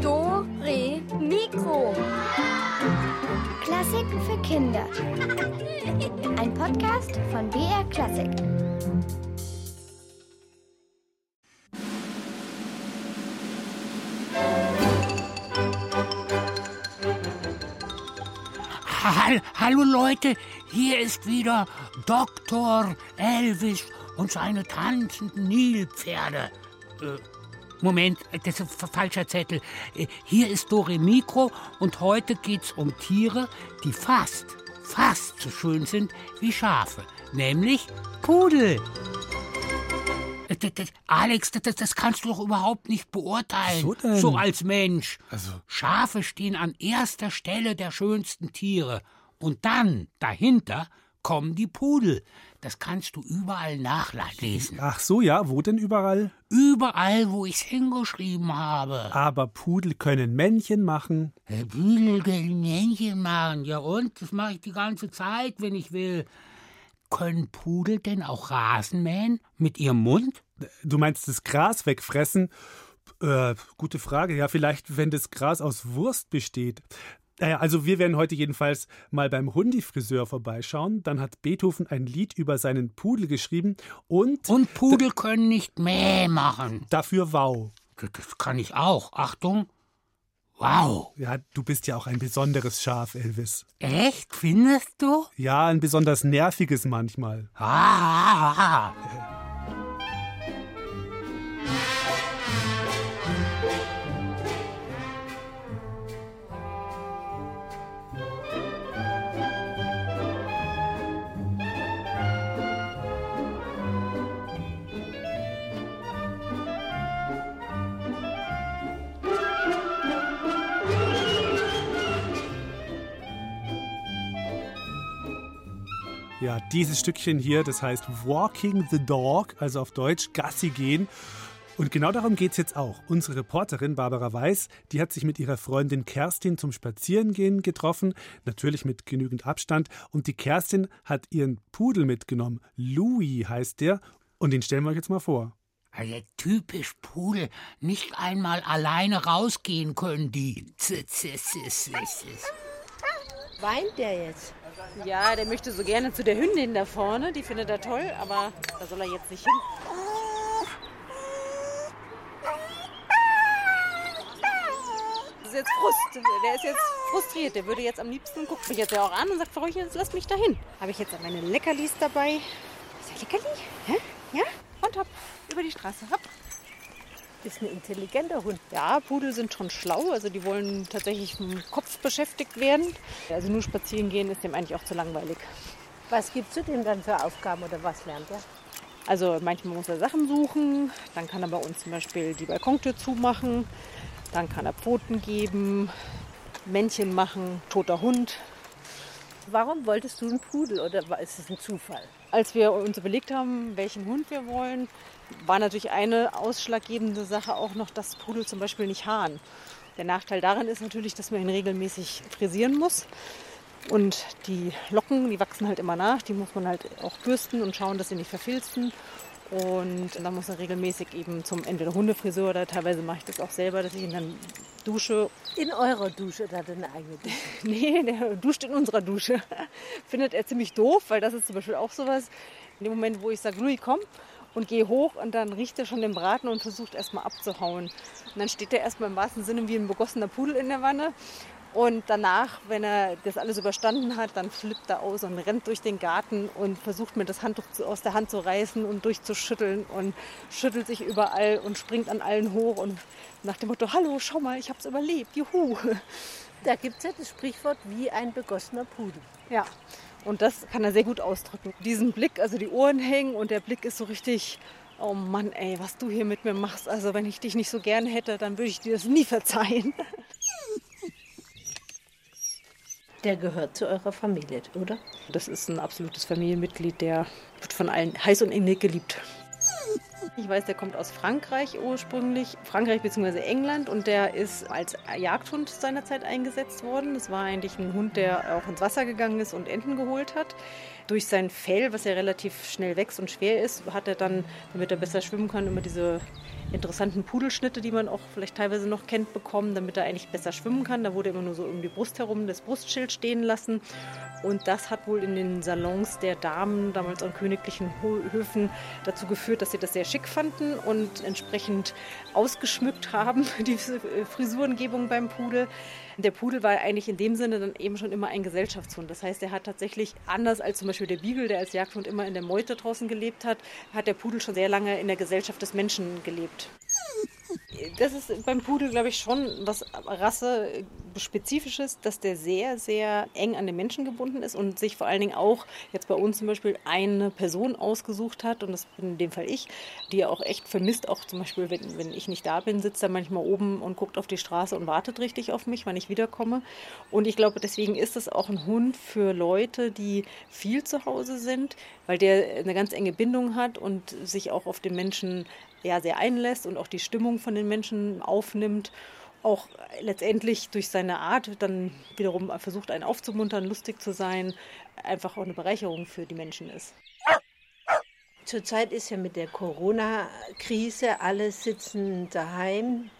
Do, Re, Mikro. Klassiken für Kinder. Ein Podcast von BR Klassik. Hall- Hallo Leute, hier ist wieder Dr. Elvis und seine tanzenden Nilpferde. Äh, Moment, das ist ein falscher Zettel. Äh, Hier ist Dore Mikro und heute geht's um Tiere, die fast, fast so schön sind wie Schafe, nämlich Pudel. Äh, das- das- Alex, das, das- kannst du doch überhaupt nicht beurteilen. Wieso denn? So als Mensch. Also- Schafe stehen an erster Stelle der schönsten Tiere. Und dann, dahinter, kommen die Pudel. Das kannst du überall nachlesen. Ach so, ja, wo denn überall? Überall, wo ich's hingeschrieben habe. Aber Pudel können Männchen machen. Äh, Pudel können Männchen machen. Ja und? Das mache ich die ganze Zeit, wenn ich will. Können Pudel denn auch Rasen mähen? Mit ihrem Mund? Du meinst das Gras wegfressen? Äh, gute Frage. Ja, vielleicht, wenn das Gras aus Wurst besteht. Naja, also wir werden heute jedenfalls mal beim Hundifriseur vorbeischauen. Dann hat Beethoven ein Lied über seinen Pudel geschrieben und, Und Pudel können nicht Mäh machen. dafür wow. Das das kann ich auch. Achtung. Wow. Ja, du bist ja auch ein besonderes Schaf, Elvis. Echt? Findest du? Ja, ein besonders nerviges manchmal. Ah, ah, ah. Ja, dieses Stückchen hier, das heißt Walking the Dog, also auf Deutsch Gassi gehen. Und genau darum geht's jetzt auch. Unsere Reporterin Barbara Weiß, die hat sich mit ihrer Freundin Kerstin zum Spazierengehen getroffen, natürlich mit genügend Abstand. Und die Kerstin hat ihren Pudel mitgenommen. Louis heißt der. Und den stellen wir euch jetzt mal vor. Also typisch Pudel. Nicht einmal alleine rausgehen können die. Weint der jetzt? Ja, der möchte so gerne zu der Hündin da vorne. Die findet er toll, aber da soll er jetzt nicht hin. Das ist jetzt Frust. Der ist jetzt frustriert. Der würde jetzt am liebsten, guckt mich jetzt ja auch an und sagt, Frau Röchel, jetzt lass mich da hin. Habe ich jetzt meine Leckerlis dabei. Ist der Leckerli? Hä? Ja? Und hopp, über die Straße. Hopp. Ist ein intelligenter Hund. Ja, Pudel sind schon schlau, also die wollen tatsächlich vom Kopf beschäftigt werden. Also nur spazieren gehen ist dem eigentlich auch zu langweilig. Was gibst du dem dann für Aufgaben oder was lernt er? Also manchmal muss er Sachen suchen, dann kann er bei uns zum Beispiel die Balkontür zumachen, dann kann er Pfoten geben, Männchen machen, toter Hund. Warum wolltest du einen Pudel oder ist es ein Zufall? Als wir uns überlegt haben, welchen Hund wir wollen, war natürlich eine ausschlaggebende Sache auch noch, dass Pudel zum Beispiel nicht haaren. Der Nachteil daran ist natürlich, dass man ihn regelmäßig frisieren muss. Und die Locken, die wachsen halt immer nach. Die muss man halt auch bürsten und schauen, dass sie nicht verfilzen. Und dann muss er regelmäßig eben zum Ende der Hundefrisur oder teilweise mache ich das auch selber, dass ich ihn dann dusche. In eurer Dusche oder hat er eine eigene Dusche? Nee, der duscht in unserer Dusche. Findet er ziemlich doof, weil das ist zum Beispiel auch sowas. In dem Moment, wo ich sage, Louis, komm und gehe hoch und dann riecht er schon den Braten und versucht erstmal abzuhauen. Und dann steht er erstmal im wahrsten Sinne wie ein begossener Pudel in der Wanne. Und danach, wenn er das alles überstanden hat, dann flippt er aus und rennt durch den Garten und versucht mir das Handtuch aus der Hand zu reißen und durchzuschütteln und schüttelt sich überall und springt an allen hoch und nach dem Motto, hallo, schau mal, ich hab's überlebt, juhu. Da gibt es ja das Sprichwort wie ein begossener Pudel. Ja, und das kann er sehr gut ausdrücken. Diesen Blick, also die Ohren hängen und der Blick ist so richtig, oh Mann, ey, was du hier mit mir machst. Also wenn ich dich nicht so gern hätte, dann würde ich dir das nie verzeihen. Der gehört zu eurer Familie, oder? Das ist ein absolutes Familienmitglied, der wird von allen heiß und innig geliebt. Ich weiß, der kommt aus Frankreich ursprünglich, Frankreich bzw. England und der ist als Jagdhund seinerzeit eingesetzt worden. Das war eigentlich ein Hund, der auch ins Wasser gegangen ist und Enten geholt hat. durch sein Fell, was ja relativ schnell wächst und schwer ist, hat er dann, damit er besser schwimmen kann, immer diese interessanten Pudelschnitte, die man auch vielleicht teilweise noch kennt, bekommen, damit er eigentlich besser schwimmen kann. Da wurde immer nur so um die Brust herum das Brustschild stehen lassen. Und das hat wohl in den Salons der Damen, damals an königlichen Höfen, dazu geführt, dass sie das sehr schick fanden und entsprechend ausgeschmückt haben, die Frisurengebung beim Pudel. Der Pudel war eigentlich in dem Sinne dann eben schon immer ein Gesellschaftshund. Das heißt, er hat tatsächlich, anders als zum Beispiel der Beagle, der als Jagdhund immer in der Meute draußen gelebt hat, hat der Pudel schon sehr lange in der Gesellschaft des Menschen gelebt. Das ist beim Pudel, glaube ich, schon was Rasse-spezifisches, dass der sehr, sehr eng an den Menschen gebunden ist und sich vor allen Dingen auch jetzt bei uns zum Beispiel eine Person ausgesucht hat, und das bin in dem Fall ich, die er auch echt vermisst. Auch zum Beispiel, wenn, wenn ich nicht da bin, sitzt er manchmal oben und guckt auf die Straße und wartet richtig auf mich, wann ich wiederkomme. Und ich glaube, deswegen ist es auch ein Hund für Leute, die viel zu Hause sind, weil der eine ganz enge Bindung hat und sich auch auf den Menschen ja, sehr einlässt und auch die Stimmung von den Menschen aufnimmt. Auch letztendlich durch seine Art dann wiederum versucht, einen aufzumuntern, lustig zu sein, einfach auch eine Bereicherung für die Menschen ist. Zurzeit ist ja mit der Corona-Krise, alle sitzen daheim.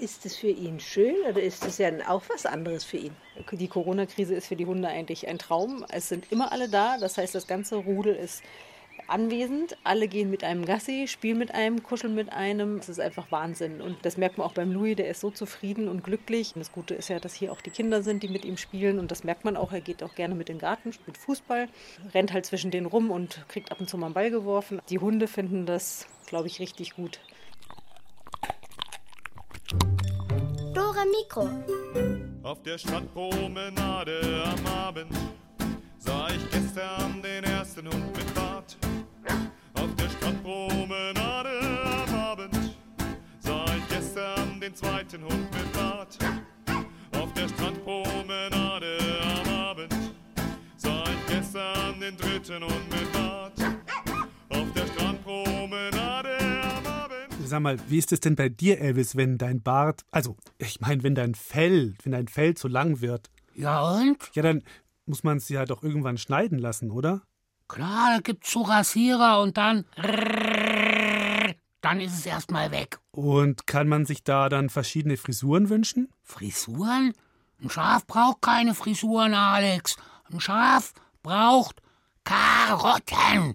Ist es für ihn schön oder ist es ja auch was anderes für ihn? Die Corona-Krise ist für die Hunde eigentlich ein Traum. Es sind immer alle da, das heißt, das ganze Rudel ist anwesend. Alle gehen mit einem Gassi, spielen mit einem, kuscheln mit einem. Es ist einfach Wahnsinn. Und das merkt man auch beim Louis, der ist so zufrieden und glücklich. Und das Gute ist ja, dass hier auch die Kinder sind, die mit ihm spielen. Und das merkt man auch. Er geht auch gerne mit in den Garten, spielt Fußball, rennt halt zwischen denen rum und kriegt ab und zu mal einen Ball geworfen. Die Hunde finden das, glaube ich, richtig gut. Dora Mikro. Auf der Strandpromenade am Abend sah ich gestern den ersten Hund mit Bart. Auf der Strandpromenade am Abend sah ich gestern den zweiten Hund mit Bart. Auf der Strandpromenade am Abend sah ich gestern den dritten Hund mit Bart. Auf der Strandpromenade am Abend. Sag mal, wie ist es denn bei dir, Elvis, wenn dein Bart, also ich meine, wenn dein Fell, wenn dein Fell zu lang wird? Ja und? Ja, dann muss man es ja doch irgendwann schneiden lassen, oder? Klar, da gibt's so Rasierer und dann. Dann ist es erstmal weg. Und kann man sich da dann verschiedene Frisuren wünschen? Frisuren? Ein Schaf braucht keine Frisuren, Alex. Ein Schaf braucht Karotten.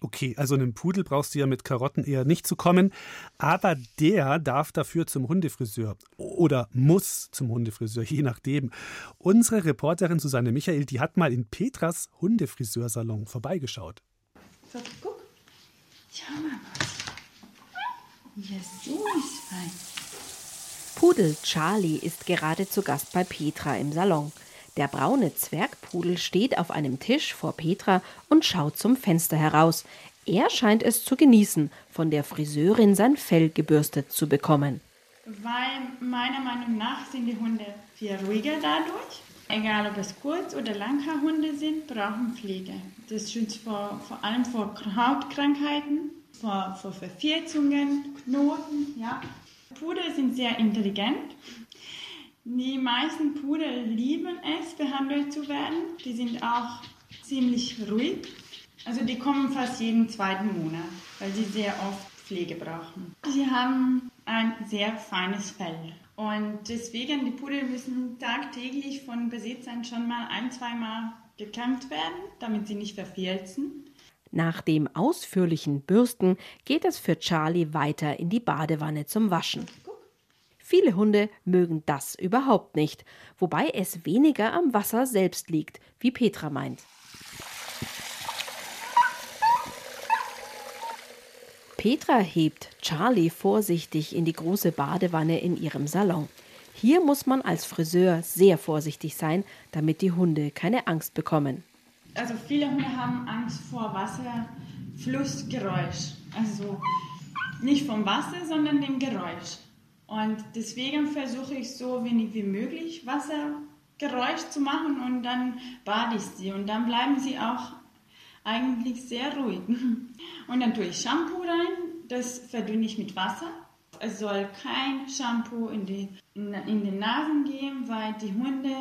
Okay, also einem Pudel brauchst du ja mit Karotten eher nicht zu kommen, aber der darf dafür zum Hundefriseur oder muss zum Hundefriseur, je nachdem. Unsere Reporterin Susanne Michael, die hat mal in Petras Hundefriseursalon vorbeigeschaut. So, guck. Schau mal. Ja, fein. Pudel Charlie ist gerade zu Gast bei Petra im Salon. Der braune Zwergpudel steht auf einem Tisch vor Petra und schaut zum Fenster heraus. Er scheint es zu genießen, von der Friseurin sein Fell gebürstet zu bekommen. Weil meiner Meinung nach sind die Hunde viel ruhiger dadurch. Egal ob es Kurz- oder Langhaarhunde sind, brauchen Pflege. Das schützt vor, vor allem vor Hautkrankheiten, vor, vor Verferzungen, Knoten. Ja. Pudel sind sehr intelligent. Die meisten Pudel lieben es, behandelt zu werden. Die sind auch ziemlich ruhig. Also die kommen fast jeden zweiten Monat, weil sie sehr oft Pflege brauchen. Sie haben ein sehr feines Fell. Und deswegen, die Pudel müssen tagtäglich von Besitzern schon mal ein, zweimal gekämmt werden, damit sie nicht verfilzen. Nach dem ausführlichen Bürsten geht es für Charlie weiter in die Badewanne zum Waschen. Viele Hunde mögen das überhaupt nicht, wobei es weniger am Wasser selbst liegt, wie Petra meint. Petra hebt Charlie vorsichtig in die große Badewanne in ihrem Salon. Hier muss man als Friseur sehr vorsichtig sein, damit die Hunde keine Angst bekommen. Also viele Hunde haben Angst vor Wasserflussgeräusch. Also nicht vom Wasser, sondern dem Geräusch. Und deswegen versuche ich so wenig wie möglich Wassergeräusch zu machen und dann bade ich sie. Und dann bleiben sie auch eigentlich sehr ruhig. Und dann tue ich Shampoo rein, das verdünne ich mit Wasser. Es soll kein Shampoo in die, in, in die Nasen gehen, weil die Hunde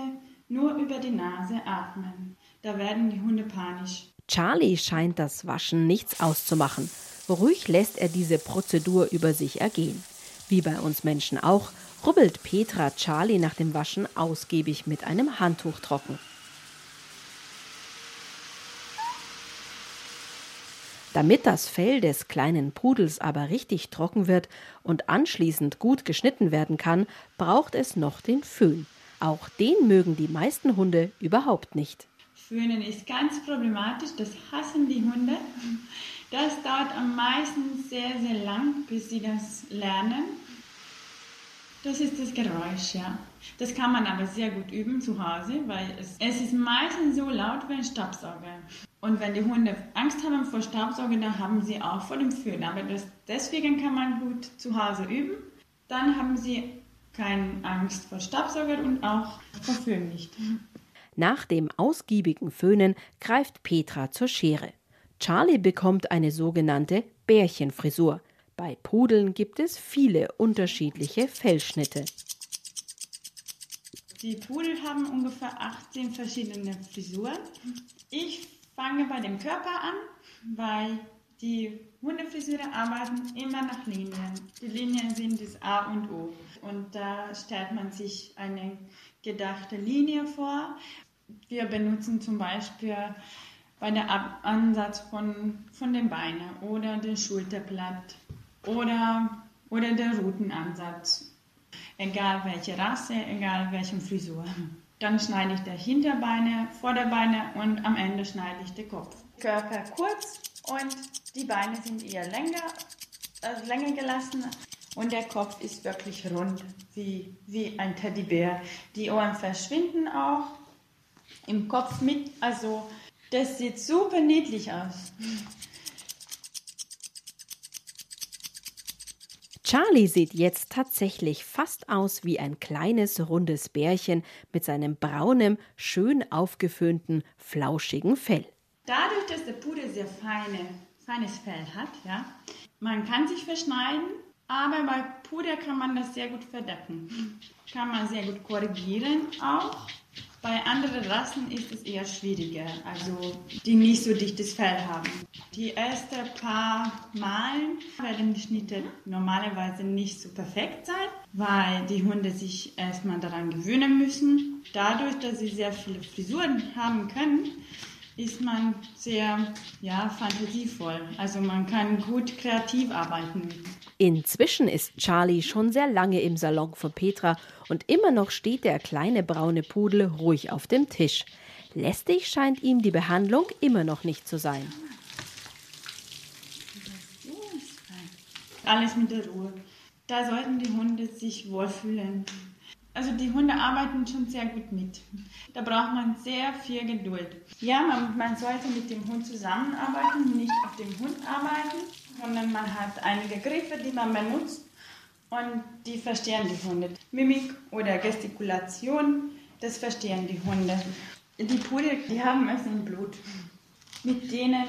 nur über die Nase atmen. Da werden die Hunde panisch. Charlie scheint das Waschen nichts auszumachen. Ruhig lässt er diese Prozedur über sich ergehen. Wie bei uns Menschen auch, rubbelt Petra Charlie nach dem Waschen ausgiebig mit einem Handtuch trocken. Damit das Fell des kleinen Pudels aber richtig trocken wird und anschließend gut geschnitten werden kann, braucht es noch den Föhn. Auch den mögen die meisten Hunde überhaupt nicht. Föhnen ist ganz problematisch, das hassen die Hunde. Das dauert am meisten sehr, sehr lang, bis sie das lernen. Das ist das Geräusch, ja. Das kann man aber sehr gut üben zu Hause, weil es, es ist meistens so laut wie ein Staubsauger. Und wenn die Hunde Angst haben vor Staubsauger, dann haben sie auch vor dem Föhn. Aber das, deswegen kann man gut zu Hause üben. Dann haben sie keine Angst vor Staubsauger und auch vor Föhn nicht. Nach dem ausgiebigen Föhnen greift Petra zur Schere. Charlie bekommt eine sogenannte Bärchenfrisur. Bei Pudeln gibt es viele unterschiedliche Fellschnitte. Die Pudel haben ungefähr 18 verschiedene Frisuren. Ich fange bei dem Körper an, weil die Hundefrisuren arbeiten immer nach Linien. Die Linien sind das A und O. Und da stellt man sich eine gedachte Linie vor. Wir benutzen zum Beispiel bei der Ab Ansatz von, von den Beinen oder dem Schulterblatt oder, oder der Rutenansatz. Egal welche Rasse, egal welche Frisur. Dann schneide ich der Hinterbeine, Vorderbeine und am Ende schneide ich den Kopf. Körper kurz und die Beine sind eher länger, also länger gelassen und der Kopf ist wirklich rund, wie, wie ein Teddybär. Die Ohren verschwinden auch im Kopf mit, also das sieht super niedlich aus. Charlie sieht jetzt tatsächlich fast aus wie ein kleines rundes Bärchen mit seinem braunen, schön aufgeföhnten, flauschigen Fell. Dadurch, dass der Pudel sehr feine, feines Fell hat, ja, man kann sich verschneiden, aber bei Puder kann man das sehr gut verdecken. Kann man sehr gut korrigieren auch. Bei anderen Rassen ist es eher schwieriger, also die nicht so dichtes Fell haben. Die ersten paar Malen werden die Schnitte normalerweise nicht so perfekt sein, weil die Hunde sich erstmal daran gewöhnen müssen. Dadurch, dass sie sehr viele Frisuren haben können, ist man sehr ja, fantasievoll. Also man kann gut kreativ arbeiten. Inzwischen ist Charlie schon sehr lange im Salon von Petra und immer noch steht der kleine braune Pudel ruhig auf dem Tisch. Lästig scheint ihm die Behandlung immer noch nicht zu sein. Alles mit der Ruhe. Da sollten die Hunde sich wohlfühlen. Also die Hunde arbeiten schon sehr gut mit. Da braucht man sehr viel Geduld. Ja, man, man sollte mit dem Hund zusammenarbeiten, nicht auf dem Hund arbeiten, sondern man hat einige Griffe, die man benutzt und die verstehen die Hunde. Mimik oder Gestikulation, das verstehen die Hunde. Die Pudel, die haben es im Blut. Mit denen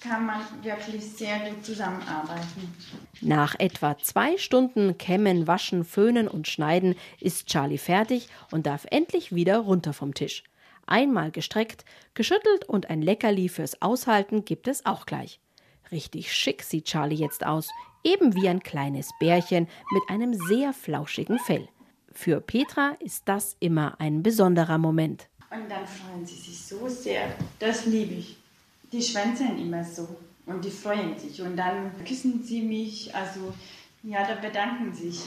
kann man wirklich sehr gut zusammenarbeiten. Nach etwa zwei Stunden Kämmen, Waschen, Föhnen und Schneiden ist Charlie fertig und darf endlich wieder runter vom Tisch. Einmal gestreckt, geschüttelt und ein Leckerli fürs Aushalten gibt es auch gleich. Richtig schick sieht Charlie jetzt aus, eben wie ein kleines Bärchen mit einem sehr flauschigen Fell. Für Petra ist das immer ein besonderer Moment. Und dann freuen sie sich so sehr. Das liebe ich die schwänzeln immer so und die freuen sich und dann küssen sie mich, also ja, da bedanken sich.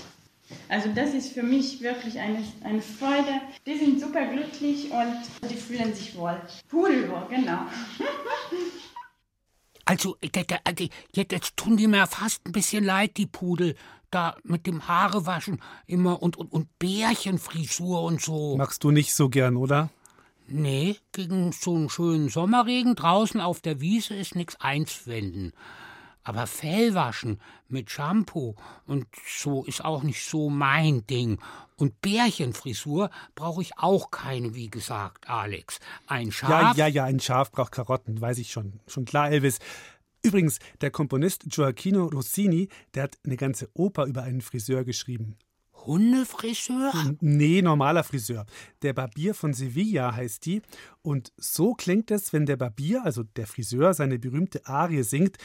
Also das ist für mich wirklich eine, eine Freude. Die sind super glücklich und die fühlen sich wohl. Pudelwohl, genau. Also, jetzt tun die mir fast ein bisschen leid, die Pudel. Da mit dem Haarewaschen immer und, und, und Bärchenfrisur und so. Machst du nicht so gern, oder? Nee, gegen so einen schönen Sommerregen draußen auf der Wiese ist nichts einzuwenden. Aber Fellwaschen mit Shampoo und so ist auch nicht so mein Ding. Und Bärchenfrisur brauche ich auch keine, wie gesagt, Alex. Ein Schaf. Ja, ja, ja, ein Schaf braucht Karotten, weiß ich schon. Schon klar, Elvis. Übrigens, der Komponist Gioacchino Rossini, der hat eine ganze Oper über einen Friseur geschrieben. Hundefriseur? Nee, normaler Friseur. Der Barbier von Sevilla heißt die. Und so klingt es, wenn der Barbier, also der Friseur, seine berühmte Arie singt,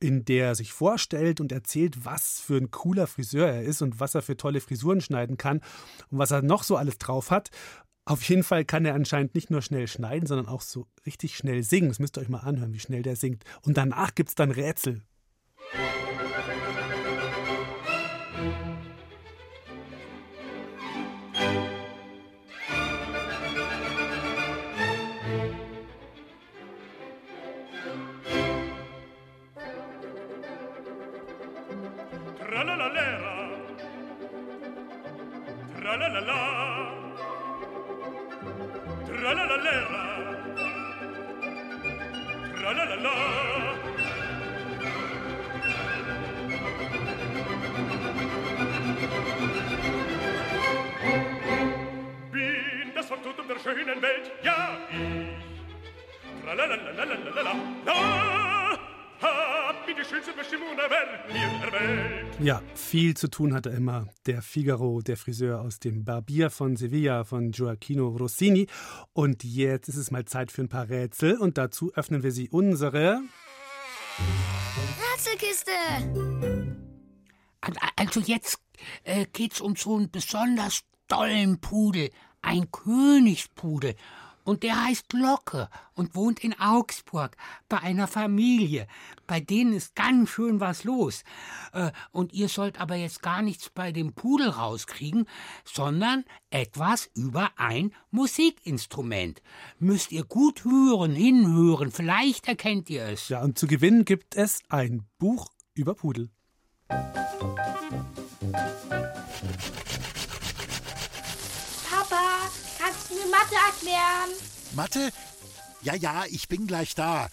in der er sich vorstellt und erzählt, was für ein cooler Friseur er ist und was er für tolle Frisuren schneiden kann und was er noch so alles drauf hat. Auf jeden Fall kann er anscheinend nicht nur schnell schneiden, sondern auch so richtig schnell singen. Das müsst ihr euch mal anhören, wie schnell der singt. Und danach gibt es dann Rätsel. Ja, viel zu tun hatte immer der Figaro, der Friseur aus dem Barbier von Sevilla von Gioacchino Rossini. Und jetzt ist es mal Zeit für ein paar Rätsel und dazu öffnen wir sie unsere. Rätselkiste. Also jetzt äh, geht's um so einen besonders tollen Pudel, ein Königspudel. Und der heißt Locke und wohnt in Augsburg bei einer Familie. Bei denen ist ganz schön was los. Äh, Und ihr sollt aber jetzt gar nichts bei dem Pudel rauskriegen, sondern etwas über ein Musikinstrument. Müsst ihr gut hören, hinhören, vielleicht erkennt ihr es. Ja, und zu gewinnen gibt es ein Buch über Pudel. Papa, mir Mathe erklären? Mathe? Ja, ja, ich bin gleich da.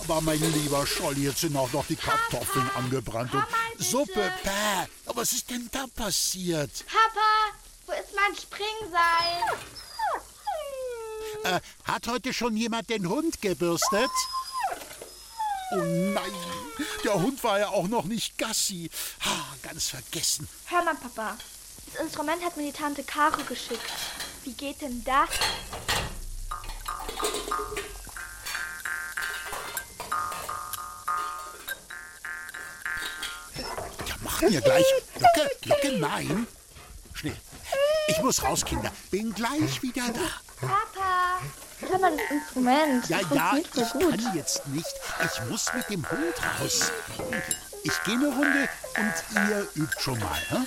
Aber mein lieber Scholl, jetzt sind auch noch die Kartoffeln angebrannt und Mama, bitte. Suppe. Bäh. Aber was ist denn da passiert? Papa, wo ist mein Springseil? Äh, hat heute schon jemand den Hund gebürstet? Oh nein, der Hund war ja auch noch nicht Gassi. Ha, ganz vergessen. Hör mal, Papa. Das Instrument hat mir die Tante Caro geschickt. Wie geht denn das? Ja, machen wir gleich. Locke, Locke, nein. Schnell. Ich muss raus, Kinder. Bin gleich wieder da. Papa, hör mal das Instrument. Ja, das ja, ich gut. kann jetzt nicht. Ich muss mit dem Hund raus. Ich gehe eine Runde und ihr übt schon mal. Hm?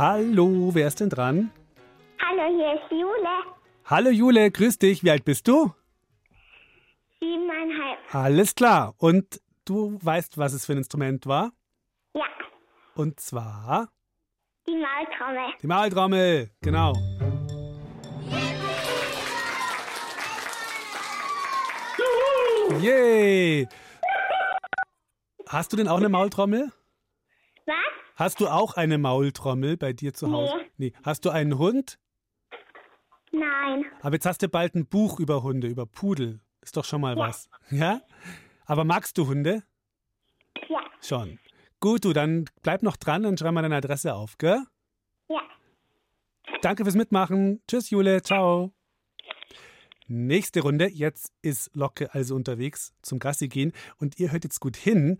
Hallo, wer ist denn dran? Hallo, hier ist Jule. Hallo Jule, grüß dich. Wie alt bist du? Siebeneinhalb. Alles klar. Und du weißt, was es für ein Instrument war? Ja, Und zwar die Maultrommel. die Maultrommel. Genau. Yay! Hast du denn auch eine Maultrommel? Was? Hast du auch eine Maultrommel bei dir zu Hause? Nee. Hast du einen Hund? Nein. Aber jetzt hast du bald ein Buch über Hunde, über Pudel. Ist doch schon mal was. Ja? Aber magst du Hunde? Ja. Schon. Gut, du, dann bleib noch dran und schreib mal deine Adresse auf, gell? Ja. Danke fürs Mitmachen. Tschüss, Jule. Ciao. Nächste Runde. Jetzt ist Locke also unterwegs zum Gassi gehen und ihr hört jetzt gut hin.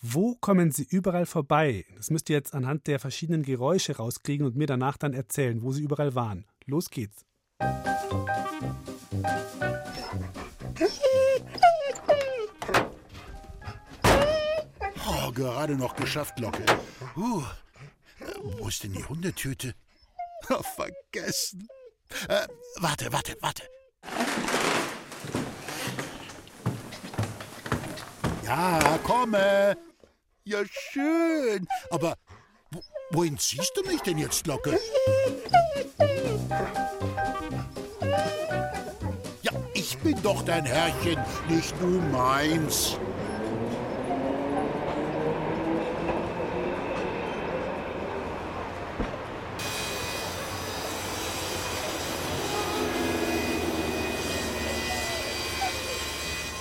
Wo kommen sie überall vorbei? Das müsst ihr jetzt anhand der verschiedenen Geräusche rauskriegen und mir danach dann erzählen, wo sie überall waren. Los geht's. Oh, gerade noch geschafft, Locke. Uh, wo ist denn die Hundetüte? Oh, vergessen. Äh, warte, warte, warte. Ja, komme. Ja, schön. Aber wo, wohin ziehst du mich denn jetzt, Locke? Ja, ich bin doch dein Herrchen, nicht du meins.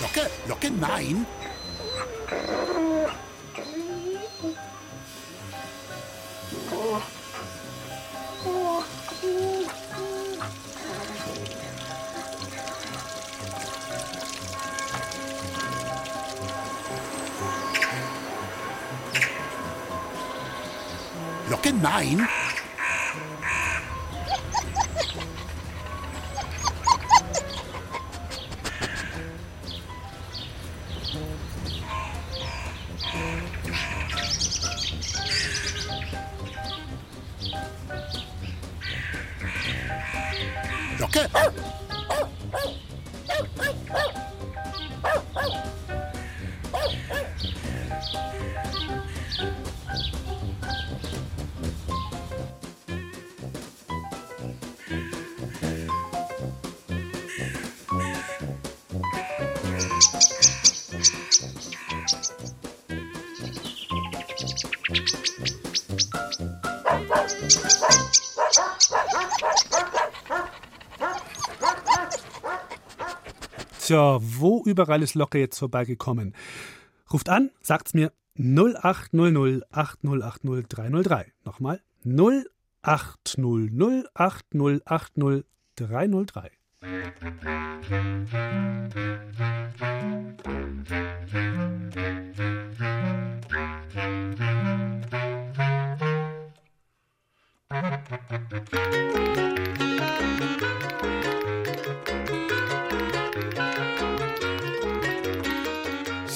Locke, Locke, nein. Locke, nein. Locke. Tja, wo überall ist Locke jetzt vorbeigekommen? Ruft an, sagt's mir 0800 8080 303. Nochmal 0800 8080 303.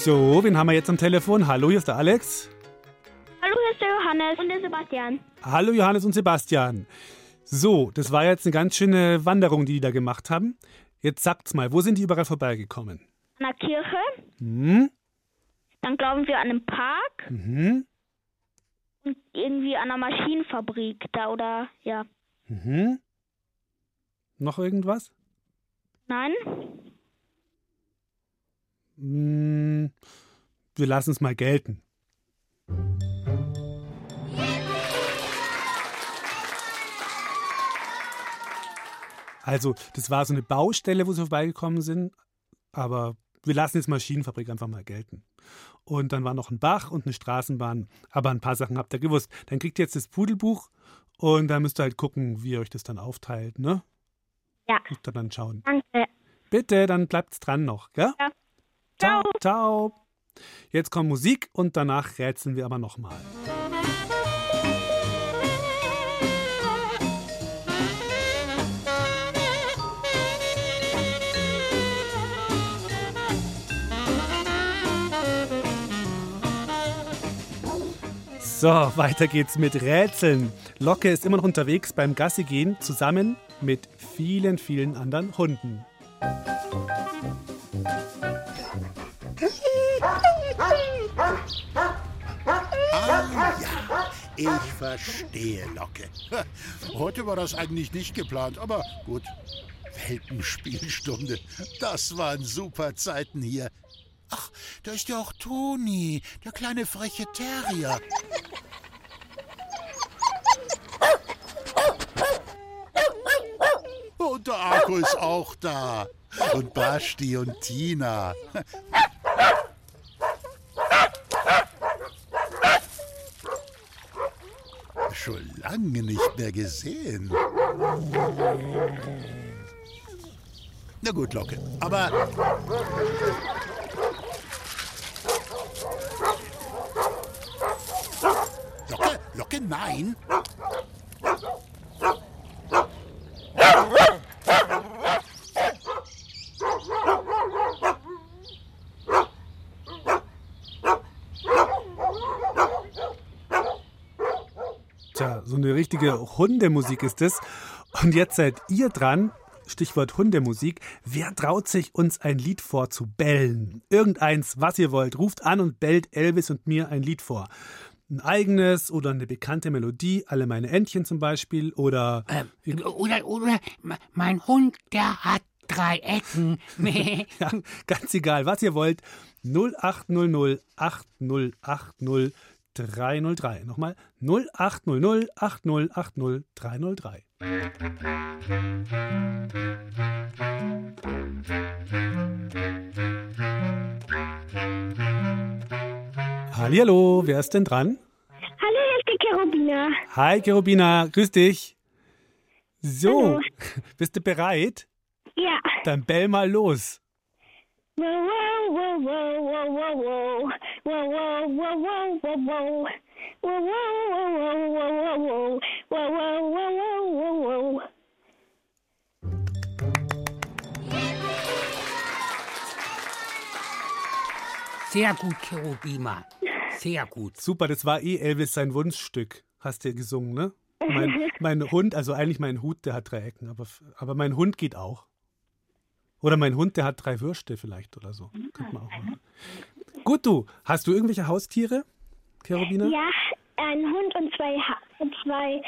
So, wen haben wir jetzt am Telefon? Hallo, hier ist der Alex. Hallo, hier ist der Johannes und der Sebastian. Hallo Johannes und Sebastian. So, das war jetzt eine ganz schöne Wanderung, die die da gemacht haben. Jetzt sagt's mal, wo sind die überall vorbeigekommen? An der Kirche, Hm? dann glauben wir an einem Park Mhm. und irgendwie an einer Maschinenfabrik da oder ja. Mhm. Noch irgendwas? Nein? Hm, wir lassen es mal gelten. Also, das war so eine Baustelle, wo sie vorbeigekommen sind, aber wir lassen jetzt Maschinenfabrik einfach mal gelten. Und dann war noch ein Bach und eine Straßenbahn, aber ein paar Sachen habt ihr gewusst. Dann kriegt ihr jetzt das Pudelbuch und dann müsst ihr halt gucken, wie ihr euch das dann aufteilt, ne? Ja. Müsst ihr dann schauen. Danke. Bitte, dann bleibt's dran noch, gell? Ja. Ciao. Ciao. Jetzt kommt Musik und danach rätseln wir aber nochmal. So, weiter geht's mit Rätseln. Locke ist immer noch unterwegs beim Gassi gehen, zusammen mit vielen, vielen anderen Hunden. Ja, ich verstehe, Locke. Heute war das eigentlich nicht geplant, aber gut. Welpenspielstunde. Das waren super Zeiten hier. Ach, da ist ja auch Toni, der kleine freche Terrier. Und der Akku ist auch da. Und Basti und Tina. Schon lange nicht mehr gesehen. Na gut, Locke. Aber Locke, Locke, nein. Richtige Hundemusik ist es. Und jetzt seid ihr dran. Stichwort Hundemusik. Wer traut sich, uns ein Lied vorzubellen? Irgendeins, was ihr wollt. Ruft an und bellt Elvis und mir ein Lied vor. Ein eigenes oder eine bekannte Melodie, alle meine Entchen zum Beispiel, oder. Äh, oder, oder mein Hund, der hat drei Ecken. ja, ganz egal, was ihr wollt. 0800 8080 303. Nochmal 0800 8080 303. Hallihallo, wer ist denn dran? Hallo, hier ist die Cherubina. Hi, Cherubina, grüß dich. So, Hallo. bist du bereit? Ja. Dann bell mal los. Sehr gut, Cherubima. Sehr gut. Super, das war eh Elvis sein Wunschstück. Hast du gesungen, ne? Mein, mein Hund, also eigentlich mein Hut, der hat drei Ecken, aber, aber mein Hund geht auch. Oder mein Hund, der hat drei Würste vielleicht oder so. Könnte man auch machen. Gut, du, hast du irgendwelche Haustiere, Cherubina? Ja, ein Hund und zwei, ha und zwei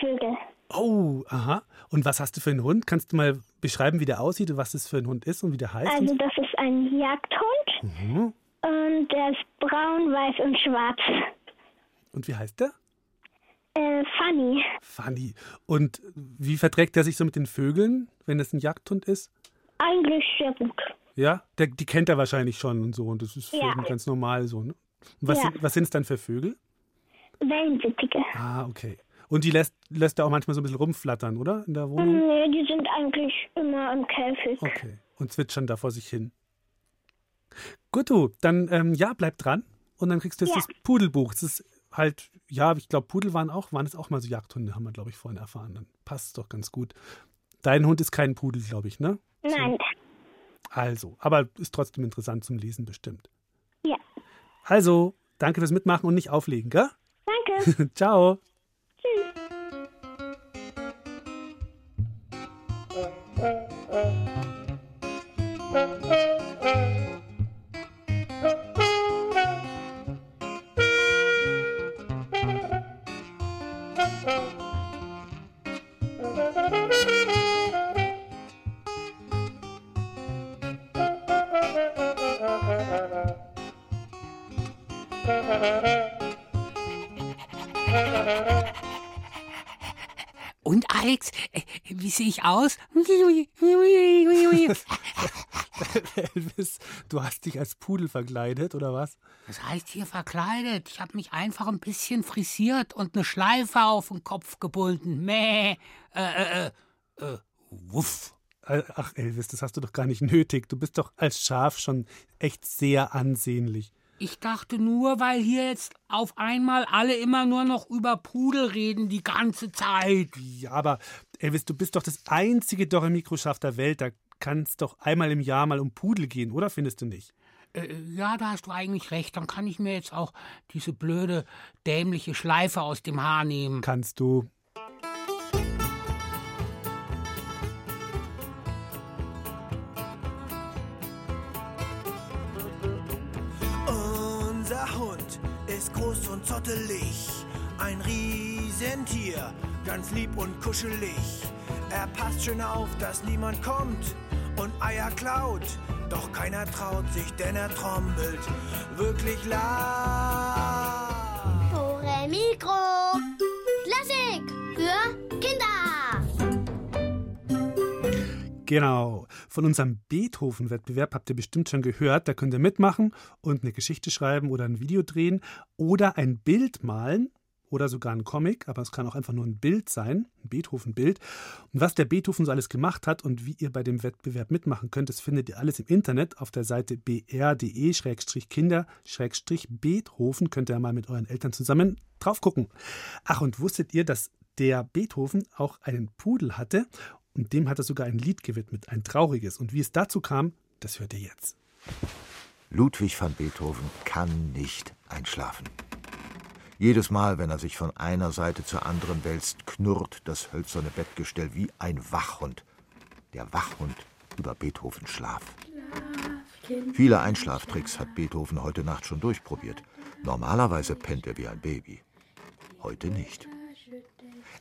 Vögel. Oh, aha. Und was hast du für einen Hund? Kannst du mal beschreiben, wie der aussieht und was das für ein Hund ist und wie der heißt? Also so? das ist ein Jagdhund mhm. und der ist braun, weiß und schwarz. Und wie heißt der? Äh, Funny. Funny. Und wie verträgt der sich so mit den Vögeln, wenn das ein Jagdhund ist? Eigentlich sehr gut. Ja, der, die kennt er wahrscheinlich schon und so. Und das ist für Ja. ihn ganz normal so. Ne? Und was, Ja. sind, was sind es dann für Vögel? Wellensittige. Ah, okay. Und die lässt, lässt er auch manchmal so ein bisschen rumflattern, oder? In der Wohnung? Nee, die sind eigentlich immer im Käfig. Okay. Und zwitschern da vor sich hin. Gut, du, dann ähm, ja, bleib dran. Und dann kriegst du jetzt Ja. das Pudelbuch. Das ist halt, ja, ich glaube, Pudel waren auch, waren es auch mal so Jagdhunde, haben wir, glaube ich, vorhin erfahren. Dann passt es doch ganz gut. Dein Hund ist kein Pudel, glaube ich, ne? Nein. Also, aber ist trotzdem interessant zum Lesen bestimmt. Ja. Also, danke fürs Mitmachen und nicht auflegen, gell? Danke. Ciao. Ich aus? Elvis, du hast dich als Pudel verkleidet, oder was? Das heißt hier verkleidet. Ich habe mich einfach ein bisschen frisiert und eine Schleife auf den Kopf gebunden. Mäh. Äh, äh, äh, äh, wuff. Äh, Ach, Elvis, das hast du doch gar nicht nötig. Du bist doch als Schaf schon echt sehr ansehnlich. Ich dachte nur, weil hier jetzt auf einmal alle immer nur noch über Pudel reden die ganze Zeit. Ja, aber Elvis, du bist doch das einzige Doremikro-Schaf der Welt. Da kann es doch einmal im Jahr mal um Pudel gehen, oder findest du nicht? Äh, ja, da hast du eigentlich recht. Dann kann ich mir jetzt auch diese blöde, dämliche Schleife aus dem Haar nehmen. Kannst du. Unser Hund ist groß und zottelig, ein Riesentier, ganz lieb und kuschelig. Er passt schön auf, dass niemand kommt und Eier klaut. Doch keiner traut sich, denn er trommelt wirklich laut. Dore Mikro. Klassik für Kinder. Genau. Von unserem Beethoven-Wettbewerb habt ihr bestimmt schon gehört. Da könnt ihr mitmachen und eine Geschichte schreiben oder ein Video drehen oder ein Bild malen oder sogar ein Comic, aber es kann auch einfach nur ein Bild sein, ein Beethoven-Bild. Und was der Beethoven so alles gemacht hat und wie ihr bei dem Wettbewerb mitmachen könnt, das findet ihr alles im Internet auf der Seite br.de-kinder-beethoven. Könnt ihr mal mit euren Eltern zusammen drauf gucken. Ach, und wusstet ihr, dass der Beethoven auch einen Pudel hatte und dem hat er sogar ein Lied gewidmet, ein trauriges. Und wie es dazu kam, das hört ihr jetzt. Ludwig van Beethoven kann nicht einschlafen. Jedes Mal, wenn er sich von einer Seite zur anderen wälzt, knurrt das hölzerne Bettgestell wie ein Wachhund. Der Wachhund über Beethovens Schlaf. Viele Einschlaftricks hat Beethoven heute Nacht schon durchprobiert. Normalerweise pennt er wie ein Baby. Heute nicht.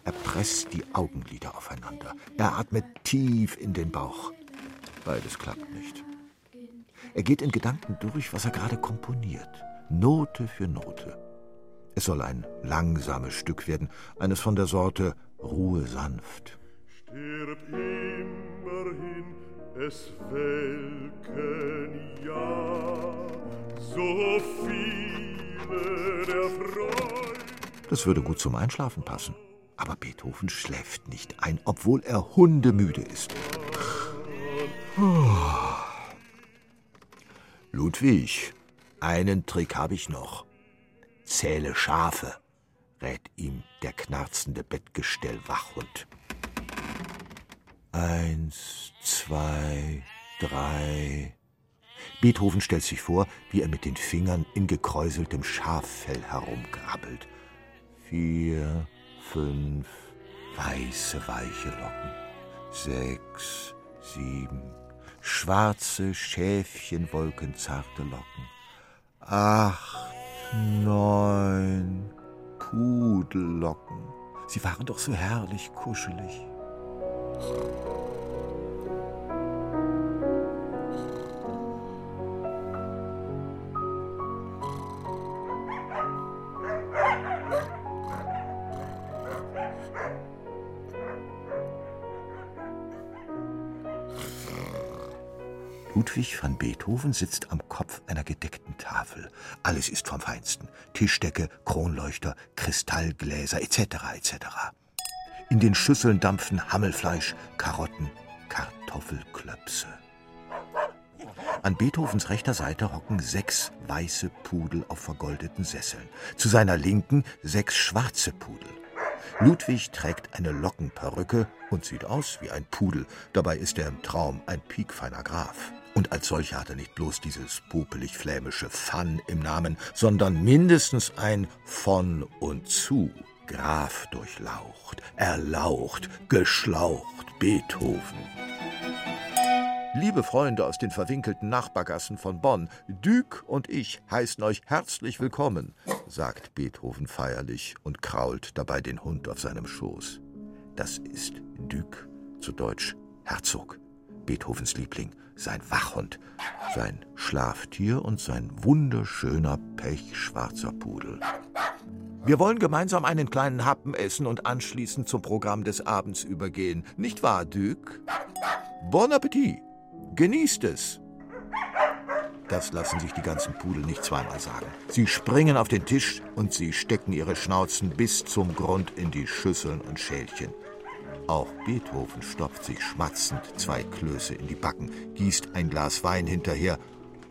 Er presst die Augenlider aufeinander. Er atmet tief in den Bauch. Beides klappt nicht. Er geht in Gedanken durch, was er gerade komponiert. Note für Note. Es soll ein langsames Stück werden, eines von der Sorte Ruhe sanft. Stirb immerhin, es welken ja so viele der Freude. Das würde gut zum Einschlafen passen. Aber Beethoven schläft nicht ein, obwohl er hundemüde ist. Ludwig, einen Trick habe ich noch. Zähle Schafe, rät ihm der knarzende Bettgestell-Wachhund. Eins, zwei, drei. Beethoven stellt sich vor, wie er mit den Fingern in gekräuseltem Schaffell herumkrabbelt. Vier, fünf, weiße, weiche Locken. Sechs, sieben, schwarze, schäfchenwolkenzarte Locken. Acht, neun, Pudellocken. Sie waren doch so herrlich kuschelig. Ludwig van Beethoven sitzt am Kopf einer gedeckten Tafel. Alles ist vom Feinsten. Tischdecke, Kronleuchter, Kristallgläser etc. etc. In den Schüsseln dampfen Hammelfleisch, Karotten, Kartoffelklöpse. An Beethovens rechter Seite hocken sechs weiße Pudel auf vergoldeten Sesseln. Zu seiner Linken sechs schwarze Pudel. Ludwig trägt eine Lockenperücke und sieht aus wie ein Pudel. Dabei ist er im Traum ein piekfeiner Graf. Und als solcher hat er nicht bloß dieses popelig-flämische Fan im Namen, sondern mindestens ein von und zu. Graf durchlaucht, erlaucht, geschlaucht, Beethoven. Liebe Freunde aus den verwinkelten Nachbargassen von Bonn, Dück und ich heißen euch herzlich willkommen, sagt Beethoven feierlich und krault dabei den Hund auf seinem Schoß. Das ist Dück, zu Deutsch Herzog, Beethovens Liebling, sein Wachhund, sein Schlaftier und sein wunderschöner pechschwarzer Pudel. Wir wollen gemeinsam einen kleinen Happen essen und anschließend zum Programm des Abends übergehen. Nicht wahr, Duke? Bon Appetit! Genießt es! Das lassen sich die ganzen Pudel nicht zweimal sagen. Sie springen auf den Tisch und sie stecken ihre Schnauzen bis zum Grund in die Schüsseln und Schälchen. Auch Beethoven stopft sich schmatzend zwei Klöße in die Backen, gießt ein Glas Wein hinterher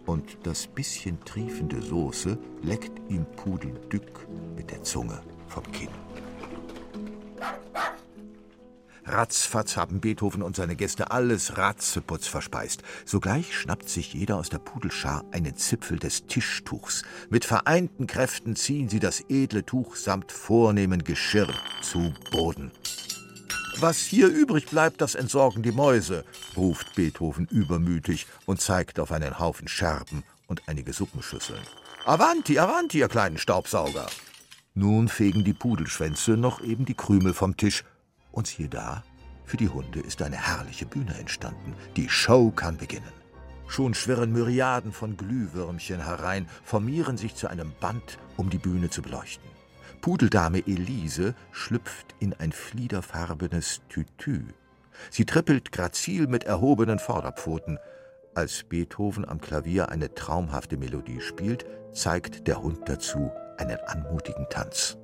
und das bisschen triefende Soße leckt ihm Pudel Dück mit der Zunge vom Kinn. Ratzfatz haben Beethoven und seine Gäste alles Ratzeputz verspeist. Sogleich schnappt sich jeder aus der Pudelschar einen Zipfel des Tischtuchs. Mit vereinten Kräften ziehen sie das edle Tuch samt vornehmen Geschirr zu Boden. Was hier übrig bleibt, das entsorgen die Mäuse, ruft Beethoven übermütig und zeigt auf einen Haufen Scherben und einige Suppenschüsseln. Avanti, avanti, ihr kleinen Staubsauger! Nun fegen die Pudelschwänze noch eben die Krümel vom Tisch. Und siehe da, für die Hunde ist eine herrliche Bühne entstanden. Die Show kann beginnen. Schon schwirren Myriaden von Glühwürmchen herein, formieren sich zu einem Band, um die Bühne zu beleuchten. Pudeldame Elise schlüpft in ein fliederfarbenes Tütü. Sie trippelt grazil mit erhobenen Vorderpfoten. Als Beethoven am Klavier eine traumhafte Melodie spielt, zeigt der Hund dazu einen anmutigen Tanz.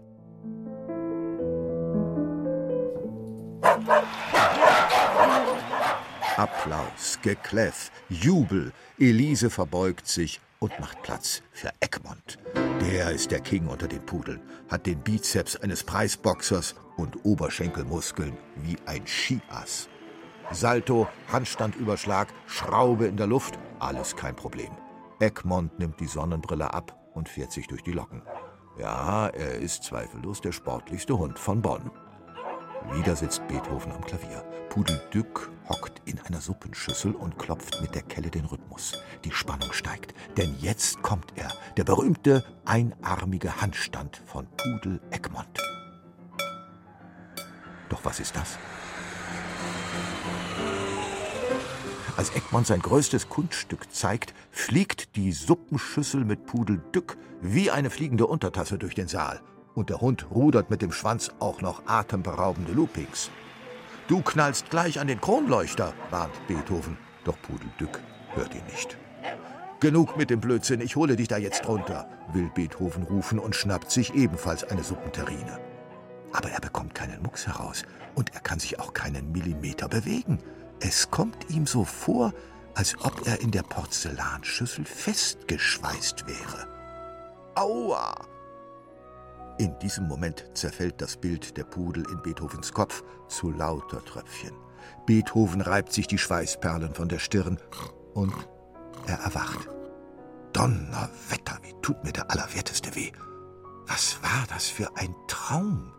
Applaus, Gekläff, Jubel. Elise verbeugt sich und macht Platz für Egmont. Der ist der King unter den Pudeln, hat den Bizeps eines Preisboxers und Oberschenkelmuskeln wie ein Skiass. Salto, Handstandüberschlag, Schraube in der Luft, alles kein Problem. Egmont nimmt die Sonnenbrille ab und fährt sich durch die Locken. Ja, er ist zweifellos der sportlichste Hund von Bonn. Wieder sitzt Beethoven am Klavier. Pudel Dück hockt in einer Suppenschüssel und klopft mit der Kelle den Rhythmus. Die Spannung steigt, denn jetzt kommt er, der berühmte einarmige Handstand von Pudel Egmont. Doch was ist das? Als Egmont sein größtes Kunststück zeigt, fliegt die Suppenschüssel mit Pudel Dück wie eine fliegende Untertasse durch den Saal. Und der Hund rudert mit dem Schwanz auch noch atemberaubende Loopings. Du knallst gleich an den Kronleuchter, warnt Beethoven. Doch Pudel Dück hört ihn nicht. Genug mit dem Blödsinn, ich hole dich da jetzt runter, will Beethoven rufen und schnappt sich ebenfalls eine Suppenterrine. Aber er bekommt keinen Mucks heraus und er kann sich auch keinen Millimeter bewegen. Es kommt ihm so vor, als ob er in der Porzellanschüssel festgeschweißt wäre. Aua! In diesem Moment zerfällt das Bild der Pudel in Beethovens Kopf zu lauter Tröpfchen. Beethoven reibt sich die Schweißperlen von der Stirn und er erwacht. Donnerwetter, wie tut mir der Allerwerteste weh. Was war das für ein Traum?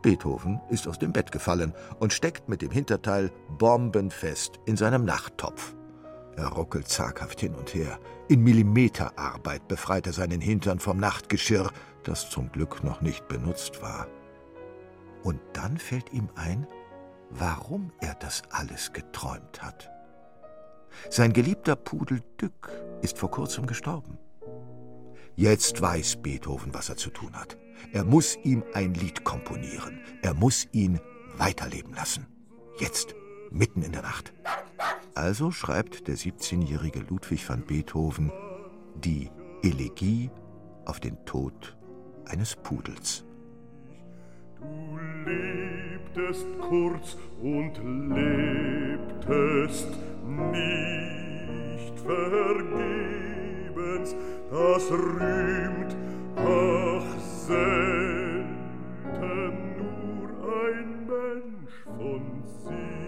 Beethoven ist aus dem Bett gefallen und steckt mit dem Hinterteil bombenfest in seinem Nachttopf. Er ruckelt zaghaft hin und her. In Millimeterarbeit befreit er seinen Hintern vom Nachtgeschirr, das zum Glück noch nicht benutzt war. Und dann fällt ihm ein, warum er das alles geträumt hat. Sein geliebter Pudel Dück ist vor kurzem gestorben. Jetzt weiß Beethoven, was er zu tun hat. Er muss ihm ein Lied komponieren. Er muss ihn weiterleben lassen. Jetzt, mitten in der Nacht. Also schreibt der 17-jährige Ludwig van Beethoven die Elegie auf den Tod eines Pudels. Du lebtest kurz und lebtest nicht vergebens, das rühmt, ach selten nur ein Mensch von sich.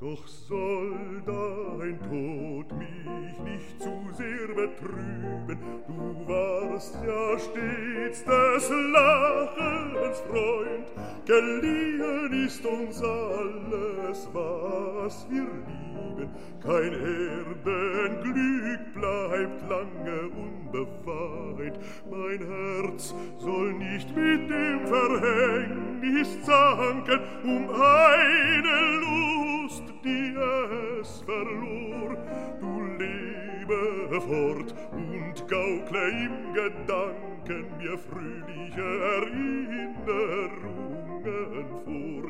Doch soll dein Tod mich nicht zu sehr betrüben, du warst ja stets des Lachens Freund, geliehen ist uns alles, was wir lieben, kein Erdenglück bleibt lange unbeweint, mein Herz soll nicht mit dem Verhängnis zanken, um eine Lust, dies verlor du lebe fort und gaukle im gedanken mir fröhliche erinnerungen vor.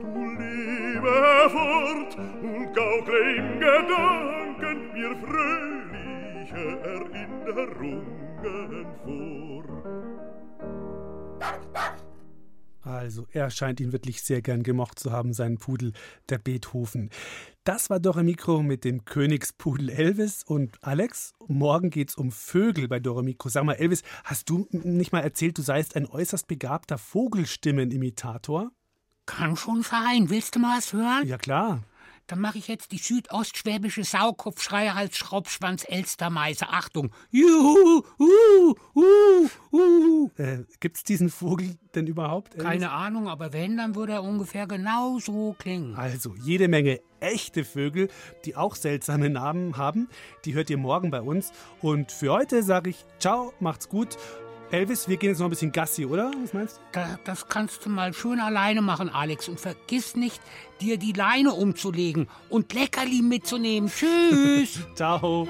Du lebe fort und gaukle im gedanken mir fröhliche erinnerungen Also, er scheint ihn wirklich sehr gern gemocht zu haben, seinen Pudel, der Beethoven. Das war Dore Mikro mit dem Königspudel Elvis und Alex. Morgen geht's um Vögel bei Dore Mikro. Sag mal, Elvis, hast du nicht mal erzählt, du seist ein äußerst begabter Vogelstimmenimitator? Kann schon sein. Willst du mal was hören? Ja, klar. Dann mache ich jetzt die südostschwäbische Saukopfschreier als Schraubschwanz Elstermeise. Achtung. Juhu, uh, uh, uh. Äh, gibt's diesen Vogel denn überhaupt? Keine Ahnung, aber wenn, dann würde er ungefähr genau so klingen. Also, jede Menge echte Vögel, die auch seltsame Namen haben, die hört ihr morgen bei uns. Und für heute sage ich Ciao, macht's gut. Elvis, wir gehen jetzt noch ein bisschen Gassi, oder? Was meinst du? Da, das kannst du mal schön alleine machen, Alex. Und vergiss nicht, dir die Leine umzulegen und Leckerli mitzunehmen. Tschüss. Ciao.